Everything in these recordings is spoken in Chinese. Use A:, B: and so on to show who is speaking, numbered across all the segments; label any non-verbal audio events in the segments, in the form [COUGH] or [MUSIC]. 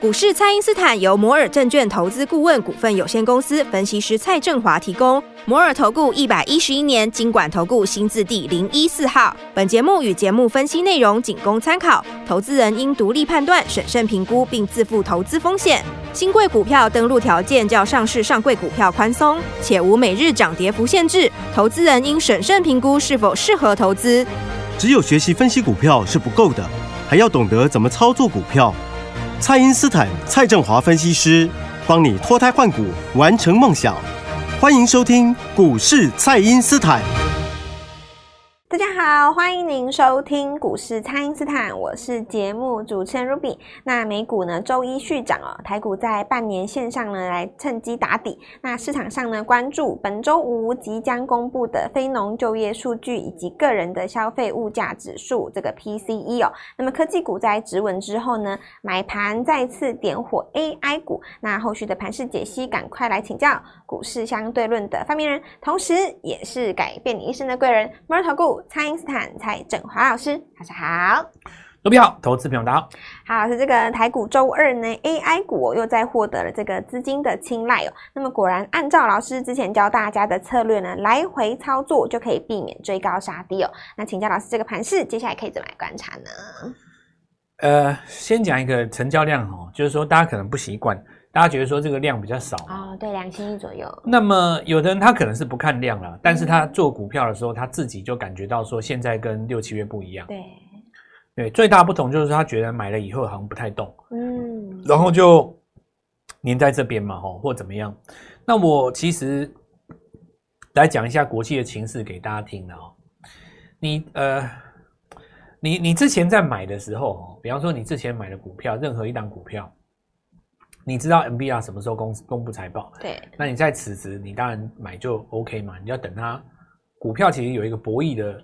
A: 股市蔡因斯坦由摩尔证券投资顾问股份有限公司分析师蔡振华提供。摩尔投顾一百一十一年经管投顾新字第零一四号。本节目与节目分析内容仅供参考，投资人应独立判断、审慎评估并自负投资风险。新贵股票登录条件较上市上柜股票宽松，且无每日涨跌幅限制。投资人应审慎评估是否适合投资。
B: 只有学习分析股票是不够的，还要懂得怎么操作股票。蔡因斯坦、蔡振华分析师帮你脱胎换骨，完成梦想。欢迎收听股市蔡因斯坦。
C: 大家好，欢迎您收听股市蔡因斯坦，我是节目主持人 Ruby。那美股呢，周一续涨哦，台股在半年线上呢来趁机打底。那市场上呢关注本周五即将公布的非农就业数据以及个人的消费物价指数这个 PCE 哦。那么科技股在止稳之后呢，买盘再次点火 AI 股。那后续的盘势解析，赶快来请教股市相对论的发明人，同时也是改变你一生的贵人——摩尔投顾。蔡因斯坦、蔡振华老师，大家好，
D: 卢比好，投资朋友大家好。
C: 好，是，这个台股周二呢，AI 股又再获得了这个资金的青睐哦。那么果然，按照老师之前教大家的策略呢，来回操作就可以避免追高杀低哦。那请教老师，这个盘势接下来可以怎么来观察呢？
D: 呃，先讲一个成交量哦，就是说大家可能不习惯。大家觉得说这个量比较少
C: 哦，对，两千亿左右。
D: 那么有的人他可能是不看量了，但是他做股票的时候，他自己就感觉到说现在跟六七月不一样。
C: 对，
D: 对，最大不同就是他觉得买了以后好像不太动，嗯，然后就粘在这边嘛，吼，或怎么样。那我其实来讲一下国际的情势给大家听的哦。你呃，你你之前在买的时候，哦，比方说你之前买的股票，任何一档股票。你知道 NVIDIA 什么时候公公布财报？
C: 对，
D: 那你在此时，你当然买就 OK 嘛。你要等它股票，其实有一个博弈的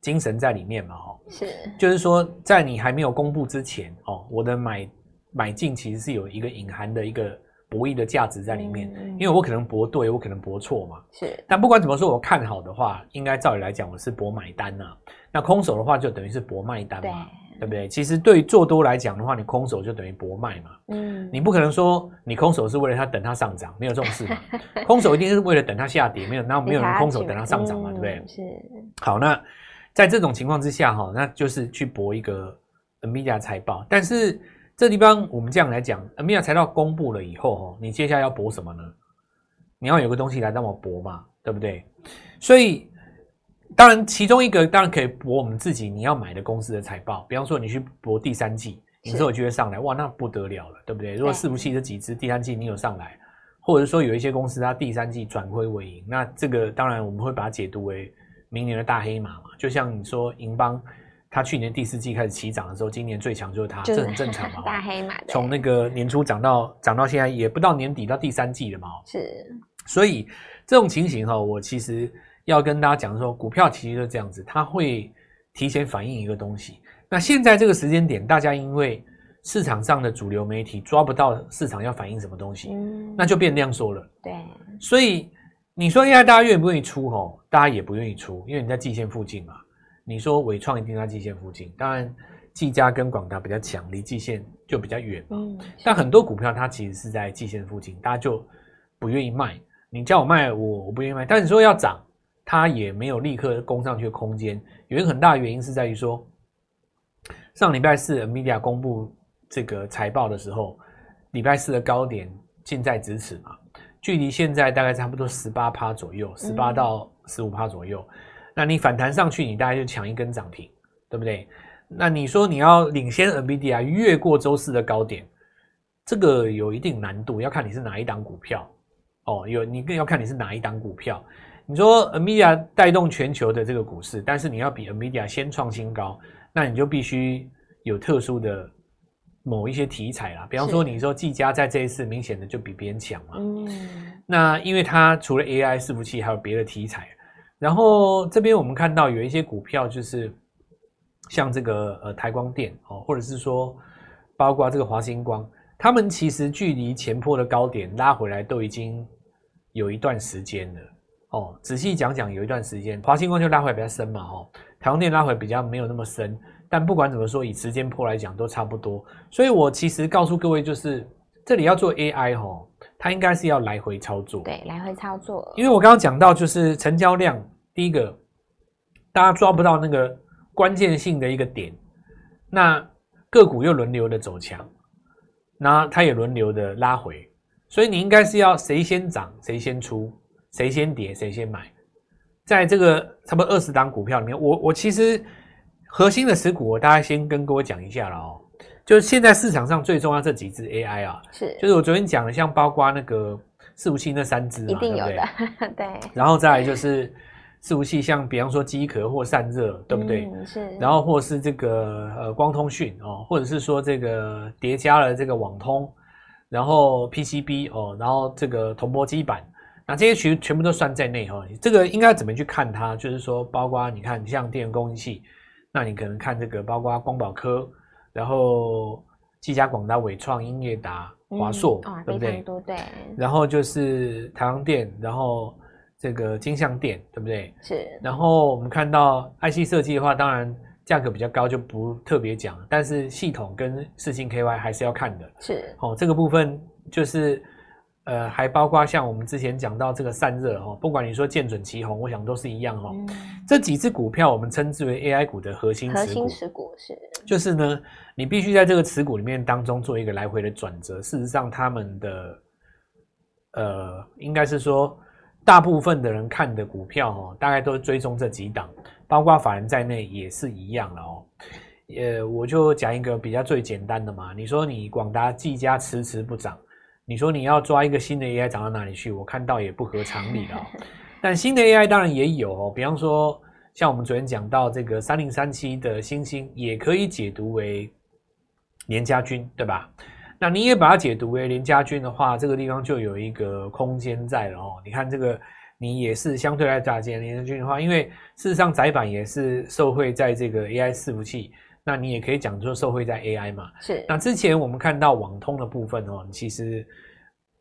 D: 精神在里面嘛，哦，
C: 是，
D: 就是说在你还没有公布之前，哦，我的买买进其实是有一个隐含的一个博弈的价值在里面，嗯，因为我可能博对，我可能博错嘛，
C: 是。
D: 但不管怎么说，我看好的话，应该照理来讲，我是博买单呐，啊。那空手的话，就等于是博卖单嘛。对不对？其实对于做多来讲的话，你空手就等于博卖嘛。嗯，你不可能说你空手是为了它等它上涨，没有这种事嘛。空手一定是为了等它下跌，没有，那没有人空手等它上涨嘛，对不对？
C: 是。
D: 好，那在这种情况之下哈，那就是去博一个 NVIDIA 财报。但是这地方我们这样来讲，NVIDIA 财报公布了以后哈，你接下来要博什么呢？你要有个东西来让我博嘛，对不对？所以。当然，其中一个当然可以博我们自己你要买的公司的财报，比方说你去博第三季，你之后就会上来，哇，那不得了了，对不对？如果伺服器这几只第三季你有上来，或者说有一些公司它第三季转亏为盈，那这个当然我们会把它解读为明年的大黑马嘛。就像你说银邦，它去年第四季开始起涨的时候，今年最强就是它，这很正常嘛。
C: 大黑马
D: 从那个年初涨到涨到现在，也不到年底到第三季了嘛。
C: 是，
D: 所以这种情形哈，我其实。要跟大家讲说，股票其实就这样子，它会提前反映一个东西。那现在这个时间点，大家因为市场上的主流媒体抓不到市场要反映什么东西，嗯，那就变量缩了。
C: 对，
D: 所以你说现在大家愿不愿意出？吼，大家也不愿意出，因为你在季线附近嘛。你说伟创一定在季线附近，当然季家跟广达比较强，离季线就比较远嘛。嗯，但很多股票它其实是在季线附近，大家就不愿意卖。你叫我卖，我我不愿意卖。但你说要涨。它也没有立刻攻上去的空间，有一个很大的原因是在于说，上礼拜四 NVIDIA 公布这个财报的时候，礼拜四的高点近在咫尺嘛，距离现在大概差不多十八趴左右，十八到十五趴左右。那你反弹上去，你大概就抢一根涨停，对不对？那你说你要领先 NVIDIA 越过周四的高点，这个有一定难度，要看你是哪一档股票哦，有你更要看你是哪一档股票。你说 NVIDIA 带动全球的这个股市，但是你要比 NVIDIA 先创新高，那你就必须有特殊的某一些题材啦。比方说，你说技嘉在这一次明显的就比别人强嘛。嗯。那因为它除了 AI 伺服器，还有别的题材。然后这边我们看到有一些股票，就是像这个呃台光电哦，或者是说包括这个华星光，他们其实距离前坡的高点拉回来都已经有一段时间了。哦，仔细讲讲，有一段时间，华星光就拉回比较深嘛，哦，台光电拉回比较没有那么深，但不管怎么说，以时间波来讲都差不多。所以我其实告诉各位，就是这里要做 AI 哈，它应该是要来回操作。
C: 对，来回操作。
D: 因为我刚刚讲到，就是成交量，第一个大家抓不到那个关键性的一个点，那个股又轮流的走强，那它也轮流的拉回，所以你应该是要谁先涨谁先出，谁先跌谁先买。在这个差不多二十档股票里面，我我其实核心的持股，我大概先跟各位讲一下了哦。就是现在市场上最重要这几只 AI 啊，
C: 是
D: 就是我昨天讲的，像包括那个伺服器那三只嘛，
C: 一定有的，
D: 对，[LAUGHS]
C: 对。
D: 然后再来就是伺服器，像比方说机壳或散热，对不对？
C: 嗯，是。
D: 然后或是这个呃光通讯哦，或者是说这个叠加了这个网通，然后 PCB 哦，然后这个铜箔基板。那这些全全部都算在内哈，这个应该怎么去看它？就是说，包括你看像电源供应器，那你可能看这个，包括光宝科，然后技嘉、广达、伟创、英业达、华硕，
C: 嗯、
D: 对不对？
C: 对。
D: 然后就是台阳电，然后这个金像电，对不对？
C: 是。
D: 然后我们看到 IC 设计的话，当然价格比较高，就不特别讲。但是系统跟四星 KY 还是要看的。
C: 是。
D: 哦，这个部分就是。呃，还包括像我们之前讲到这个散热哦，不管你说见准、旗红，我想都是一样哦。嗯、这几只股票我们称之为 AI 股的核心持股。
C: 核心持股是，
D: 就是呢，你必须在这个持股里面当中做一个来回的转折。事实上，他们的呃，应该是说大部分的人看的股票哦，大概都追踪这几档，包括法人在内也是一样了哦。呃，我就讲一个比较最简单的嘛，你说你广达、技嘉迟迟不涨。你说你要抓一个新的 AI 涨到哪里去？我看到也不合常理了哦。[LAUGHS] 但新的 AI 当然也有哦，比方说像我们昨天讲到这个三零三七的星星，也可以解读为连家军，对吧？那你也把它解读为连家军的话，这个地方就有一个空间在了哦。你看这个，你也是相对来打击联家军的话，因为事实上窄板也是受惠在这个 AI 伺服器。那你也可以讲说受惠在 AI 嘛，
C: 是。
D: 那之前我们看到网通的部分哦，其实，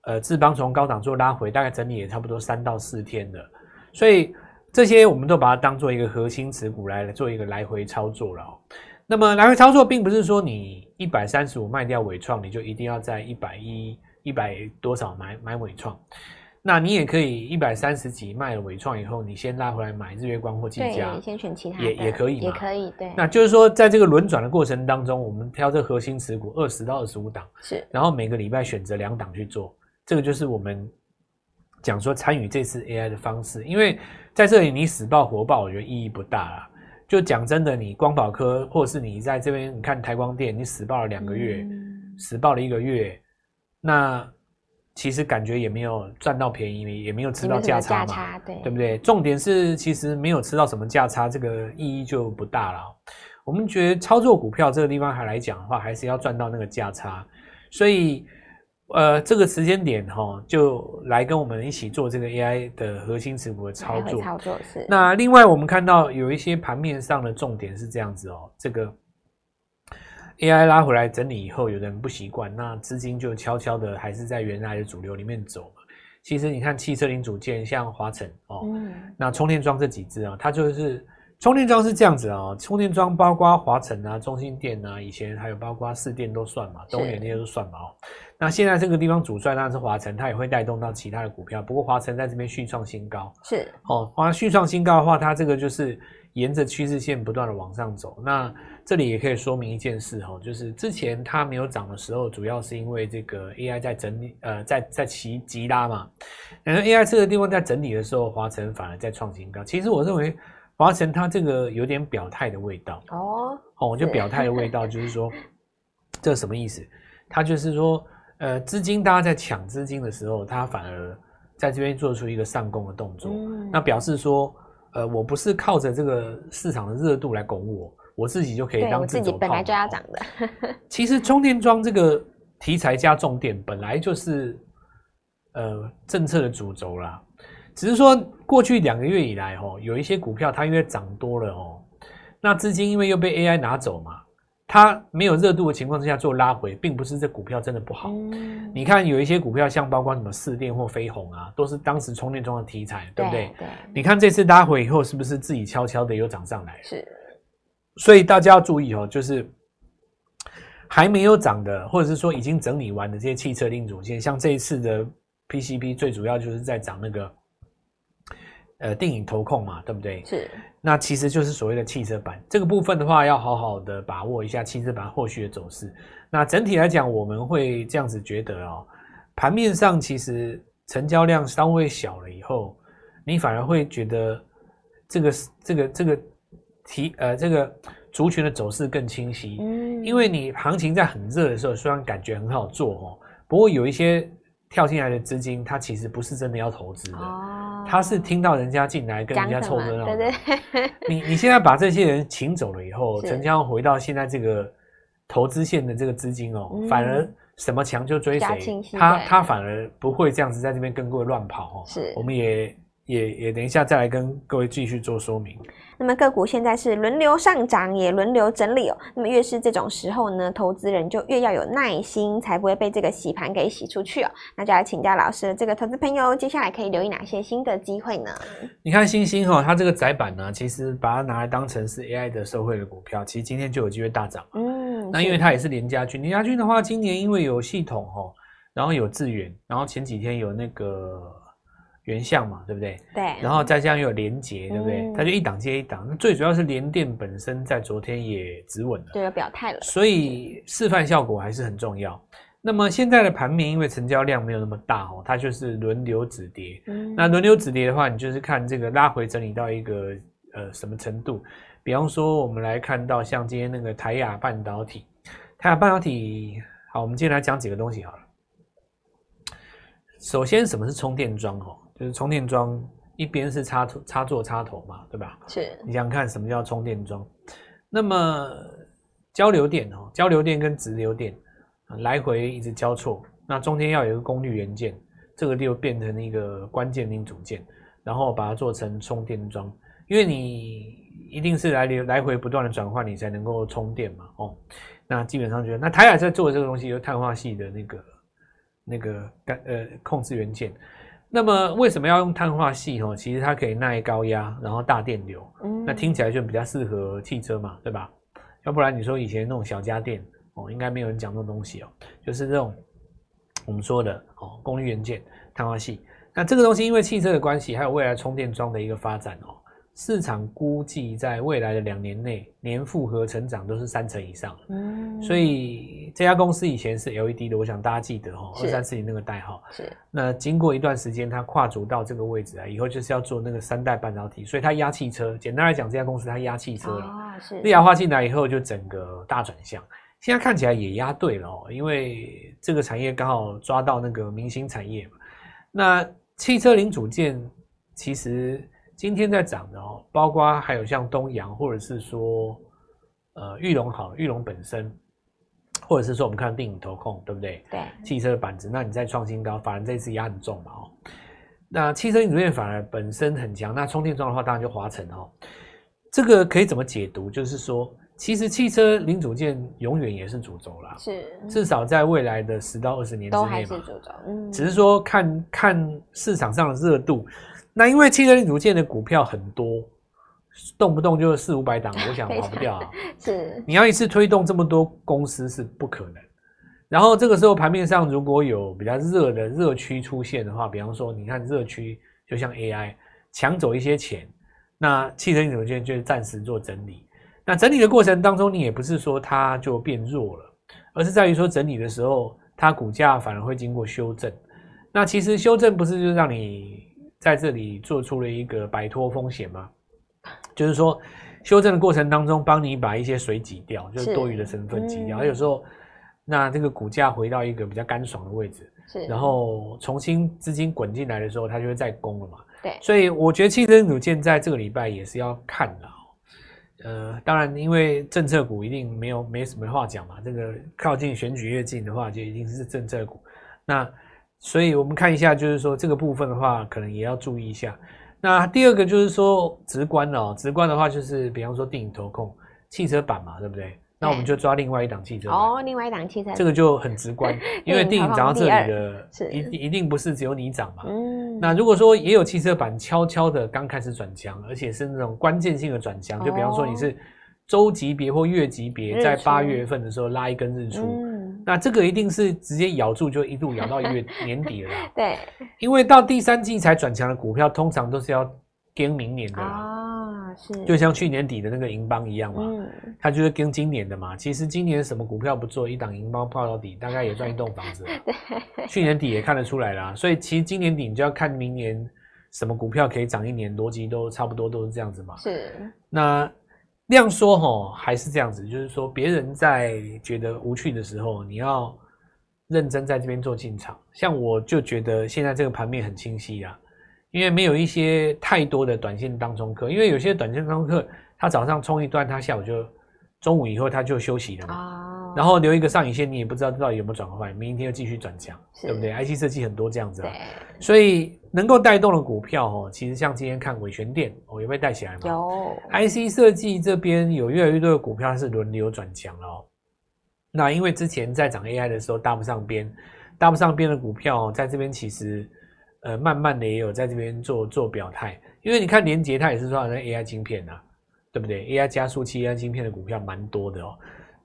D: 呃，智邦从高档做拉回，大概整理也差不多三到四天了，所以这些我们都把它当做一个核心持股来做一个来回操作了。那么来回操作并不是说你一百三十五卖掉伟创，你就一定要在一百一一百多少买买伟创。那你也可以一百三十几卖了伟创以后，你先拉回来买日月光或技嘉，
C: 对，先选其他
D: 也也可以嘛，
C: 也可以，对。
D: 那就是说，在这个轮转的过程当中，我们挑这核心持股二十到二十五档，
C: 是，
D: 然后每个礼拜选择两档去做，这个就是我们讲说参与这次 AI 的方式。因为在这里你死抱活抱，我觉得意义不大啦。就讲真的，你光宝科或者是你在这边，你看台光电，你死抱了两个月，嗯、死抱了一个月，那。其实感觉也没有赚到便宜，也没有吃到价差嘛，对，对不对？重点是其实没有吃到什么价差，这个意义就不大了。我们觉得操作股票这个地方还来讲的话，还是要赚到那个价差。所以，呃，这个时间点哈、哦，就来跟我们一起做这个 AI 的核心持股的操作。
C: 操作是。
D: 那另外我们看到有一些盘面上的重点是这样子哦，这个。AI 拉回来整理以后，有的人不习惯，那资金就悄悄的还是在原来的主流里面走嘛。其实你看汽车零组件，像华晨哦，嗯、那充电桩这几只啊，它就是充电桩是这样子啊，充电桩包括华晨啊、中心电啊，以前还有包括四电都算嘛，东元那些都算嘛哦。那现在这个地方主帅当然是华晨，它也会带动到其他的股票。不过华晨在这边续创新高，
C: 是
D: 哦，华续创新高的话，它这个就是沿着趋势线不断的往上走。那这里也可以说明一件事哈，就是之前它没有涨的时候，主要是因为这个 AI 在整理，呃，在在急急拉嘛。然后 AI 这个地方在整理的时候，华晨反而在创新高。其实我认为华晨它这个有点表态的味道哦，哦，就表态的味道，就是说这什么意思？它就是说，呃，资金大家在抢资金的时候，它反而在这边做出一个上攻的动作，嗯、那表示说，呃，我不是靠着这个市场的热度来拱我。我自己就可以当自己
C: 本来就要涨的。
D: 其实充电桩这个题材加重点本来就是呃政策的主轴啦，只是说过去两个月以来哦，有一些股票它因为涨多了哦，那资金因为又被 AI 拿走嘛，它没有热度的情况之下做拉回，并不是这股票真的不好。嗯、你看有一些股票像包括什么四电或飞鸿啊，都是当时充电桩的题材，对不对？对。你看这次拉回以后，是不是自己悄悄的又涨上来？
C: 是。
D: 所以大家要注意哦，就是还没有涨的，或者是说已经整理完的这些汽车零组件，像这一次的 PCB，最主要就是在涨那个呃电影投控嘛，对不对？
C: 是。
D: 那其实就是所谓的汽车板这个部分的话，要好好的把握一下汽车板后续的走势。那整体来讲，我们会这样子觉得哦，盘面上其实成交量稍微小了以后，你反而会觉得这个这个这个题呃这个族群的走势更清晰。嗯，因为你行情在很热的时候，虽然感觉很好做哦，不过有一些跳进来的资金，他其实不是真的要投资的。哦他是听到人家进来跟人家凑热闹，对对。你你现在把这些人请走了以后，成交回到现在这个投资线的这个资金哦，反而什么强就追谁，他他反而不会这样子在这边跟各位乱跑哦。是，我们也。也也等一下再来跟各位继续做说明。
C: 那么个股现在是轮流上涨，也轮流整理哦。那么越是这种时候呢，投资人就越要有耐心，才不会被这个洗盘给洗出去哦。那就来请教老师，这个投资朋友接下来可以留意哪些新的机会呢？
D: 你看星星哈，它这个窄板呢，其实把它拿来当成是 AI 的受惠的股票，其实今天就有机会大涨。嗯，那因为它也是联家军，联家军的话，今年因为有系统哈，然后有智原，然后前几天有那个。原相嘛，对不对？
C: 对。
D: 然后再加上又有连结，对不对？嗯、它就一档接一档。那最主要是联电本身在昨天也止稳了，
C: 对，有表态了。
D: 所以示范效果还是很重要。那么现在的盘面，因为成交量没有那么大哦，它就是轮流止跌。嗯。那轮流止跌的话，你就是看这个拉回整理到一个呃什么程度？比方说，我们来看到像今天那个台亚半导体，台亚半导体，好，我们今天来讲几个东西好了。首先，什么是充电桩？哦。就是充电桩一边是插头插座插头嘛，对吧？
C: 是。
D: 你想想看什么叫充电桩？那么交流电哦，交流电跟直流电来回一直交错，那中间要有一个功率元件，这个就变成一个关键零组件，然后把它做成充电桩，因为你一定是来流来回不断的转换，你才能够充电嘛。哦，那基本上就是那台海在做的这个东西，有碳化系的那个那个干呃控制元件。那么为什么要用碳化系？哦，其实它可以耐高压，然后大电流。嗯，那听起来就比较适合汽车嘛，对吧？要不然你说以前那种小家电哦，应该没有人讲这种东西哦，就是这种我们说的哦，功率元件、碳化系。那这个东西因为汽车的关系，还有未来充电桩的一个发展哦。市场估计在未来的两年内，年复合成长都是三成以上。嗯，所以这家公司以前是 LED 的，我想大家记得哦，二三四零那个代号。是。那经过一段时间，它跨足到这个位置啊，以后就是要做那个三代半导体，所以它压汽车。简单来讲，这家公司它压汽车了。啊，是。利亚化进来以后，就整个大转向。现在看起来也压对了哦，因为这个产业刚好抓到那个明星产业嘛。那汽车零组件其实。今天在涨的哦，包括还有像东阳，或者是说，呃，玉龙好，玉龙本身，或者是说我们看电影投控，对不对？对。汽车的板子，那你再创新高，反而这次压很重嘛哦。那汽车零组件反而本身很强，那充电桩的话，当然就华晨哦。这个可以怎么解读？就是说，其实汽车零组件永远也是主轴啦，是，至少在未来的十到二十年之内嘛，都还是主轴。嗯。只是说看看市场上的热度。那因为汽车零组件的股票很多，动不动就四五百档，我想 [LAUGHS] 跑不掉啊。是，你要一次推动这么多公司是不可能。然后这个时候盘面上如果有比较热的热区出现的话，比方说你看热区就像 AI 抢走一些钱，那汽车零组件就暂时做整理。那整理的过程当中，你也不是说它就变弱了，而是在于说整理的时候，它股价反而会经过修正。那其实修正不是就让你。在这里做出了一个摆脱风险吗？就是说，修正的过程当中，帮你把一些水挤掉，就是多余的成分挤掉。嗯、有时候，那这个股价回到一个比较干爽的位置，是，然后重新资金滚进来的时候，它就会再攻了嘛。对，所以我觉得汽车零组件在这个礼拜也是要看的。呃，当然，因为政策股一定没有没什么话讲嘛。这个靠近选举越近的话，就一定是政策股。那。所以我们看一下，就是说这个部分的话，可能也要注意一下。那第二个就是说直观哦，直观的话就是，比方说电影投控汽车版嘛，对不对？那我们就抓另外一档汽车板
C: 哦，另外一档汽车，
D: 这个就很直观，[LAUGHS] 因为电影涨到这里的，一一定不是只有你涨嘛。嗯。那如果说也有汽车版悄悄的刚开始转强，而且是那种关键性的转强，就比方说你是周级别或月级别，在八月份的时候拉一根日出，嗯、那这个一定是直接咬住就一路咬到月 [LAUGHS] 年底了。[LAUGHS]
C: 对，
D: 因为到第三季才转强的股票，通常都是要跟明年的
C: 啊，是，
D: 就像去年底的那个银邦一样嘛，
C: 嗯，
D: 它就是跟今年的嘛。其实今年什么股票不做，一档银邦泡到底，大概也赚一栋房子。[LAUGHS]
C: 对，
D: 去年底也看得出来啦，所以其实今年底你就要看明年。什么股票可以涨一年？逻辑都差不多，都是这样子嘛。
C: 是。
D: 那量说吼，还是这样子，就是说别人在觉得无趣的时候，你要认真在这边做进场。像我就觉得现在这个盘面很清晰啊，因为没有一些太多的短线当中客，因为有些短线当中客，他早上冲一段，他下午就中午以后他就休息了嘛。然后留一个上影线，你也不知道到底有没有转换，明天又继续转强，对不对？IC 设计很多这样子啊，所以能够带动的股票哦，其实像今天看伟诠电哦，有被带起来吗？
C: 有。
D: IC 设计这边有越来越多的股票是轮流转强了哦。那因为之前在涨 AI 的时候搭不上边，搭不上边的股票在这边其实呃慢慢的也有在这边做做表态，因为你看联杰它也是说那 AI 晶片啊，对不对？AI 加速器 AI 晶片的股票蛮多的哦。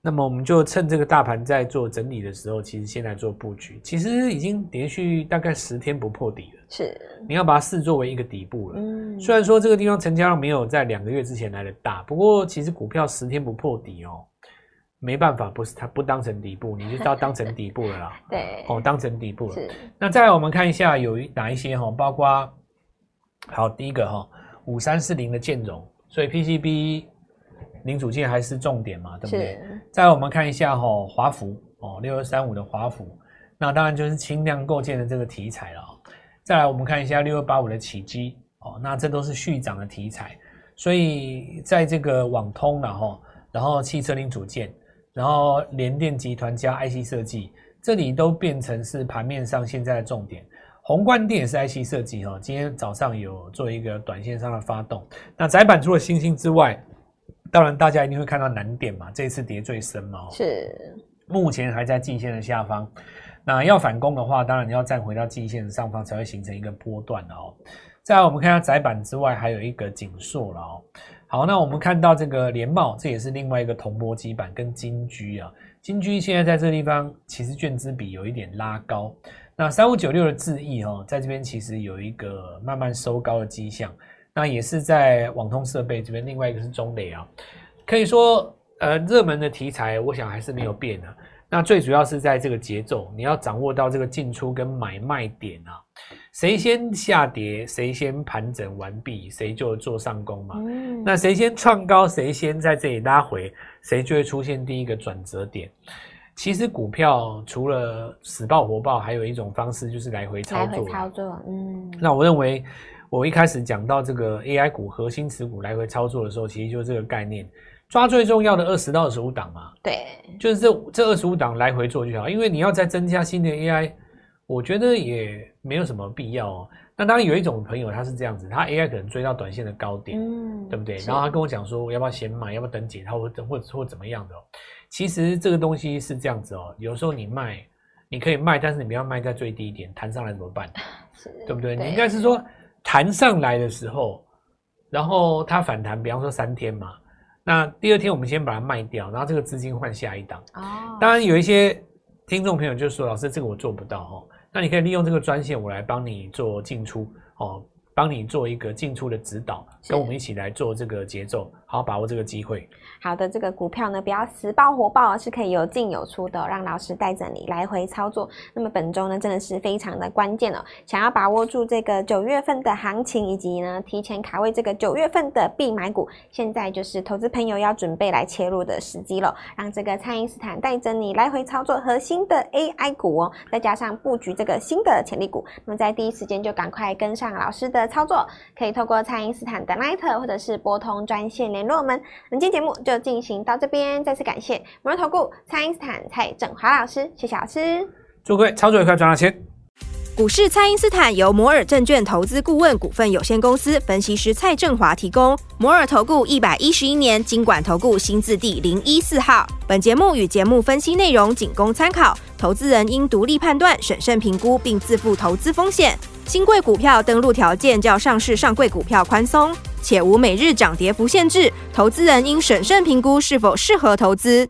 D: 那么我们就趁这个大盘在做整理的时候，其实先来做布局。其实已经连续大概十天不破底了，
C: 是
D: 你要把它视作为一个底部了。
C: 嗯，
D: 虽然说这个地方成交量没有在两个月之前来的大，不过其实股票十天不破底哦，没办法，不是它不当成底部，你就要当成底部了啦。[LAUGHS]
C: 对，
D: 哦，当成底部了。
C: 是。
D: 那再来我们看一下有哪一些哈，包括好第一个哈五三四零的建融，所以 PCB。零组件还是重点嘛，对不对？再来我们看一下哈、哦，华孚哦，六二三五的华孚，那当然就是轻量构建的这个题材了。再来我们看一下六二八五的启碁哦，那这都是续涨的题材。所以在这个网通然后，然后汽车零组件，然后联电集团加 IC 设计，这里都变成是盘面上现在的重点。宏观电也是 IC 设计哈，今天早上有做一个短线上的发动。那窄板除了星星之外，当然，大家一定会看到难点嘛，这一次跌最深嘛，
C: 是
D: 目前还在季线的下方。那要反攻的话，当然你要站回到季线的上方，才会形成一个波段哦。再来，我们看下窄板之外，还有一个景硕了哦。好，那我们看到这个联茂，这也是另外一个铜箔基板跟金居啊。金居现在在这个地方，其实券资比有一点拉高。那三五九六的智易哦，在这边其实有一个慢慢收高的迹象。那也是在网通设备这边，另外一个是中磊啊，可以说呃热门的题材，我想还是没有变的。那最主要是在这个节奏，你要掌握到这个进出跟买卖点啊，谁先下跌，谁先盘整完毕，谁就做上攻嘛。
C: 嗯。
D: 那谁先创高，谁先在这里拉回，谁就会出现第一个转折点。其实股票除了死抱活抱，还有一种方式就是来回操作。
C: 来回操作，嗯。
D: 那我认为。我一开始讲到这个 AI 股核心持股来回操作的时候，其实就是这个概念，抓最重要的二十到二十五档嘛。
C: 对，
D: 就是这这二十五档来回做就好，因为你要再增加新的 AI，我觉得也没有什么必要哦。那当然有一种朋友他是这样子，他 AI 可能追到短线的高点，嗯，对不对？然后他跟我讲说，我要不要先买，要不要等解套或者或或怎么样的哦。其实这个东西是这样子哦，有时候你卖你可以卖，但是你不要卖在最低点，弹上来怎么办？[LAUGHS] 对不对？对，你应该是说。弹上来的时候，然后它反弹，比方说三天嘛，那第二天我们先把它卖掉，然后这个资金换下一档。哦，当然有一些听众朋友就说：“老师，这个我做不到哦。”那你可以利用这个专线，我来帮你做进出哦。帮你做一个进出的指导，跟我们一起来做这个节奏，好好把握这个机会。
C: 好的，这个股票呢，不要死抱活抱，是可以有进有出的，让老师带着你来回操作。那么本周呢，真的是非常的关键哦。想要把握住这个九月份的行情，以及呢提前卡位这个九月份的必买股，现在就是投资朋友要准备来切入的时机了。让这个蔡因斯坦带着你来回操作核心的 AI 股哦，再加上布局这个新的潜力股，那么在第一时间就赶快跟上老师的。操作可以透过蔡因斯坦的 LINE 或者是拨通专线联络我们。本期节目就进行到这边，再次感谢摩尔投顾蔡因斯坦蔡振华老师，谢谢老师。
D: 祝各位操作愉快，赚到钱。
A: 股市蔡因斯坦由摩尔证券投资顾问股份有限公司分析师蔡振华提供。摩尔投顾一百一十一年经管投顾新字第零一四号。本节目与节目分析内容仅供参考，投资人应独立判断、审慎评估，并自负投资风险。新贵股票登录条件较上市上柜股票宽松。且无每日涨跌幅限制，投资人应审慎评估是否适合投资。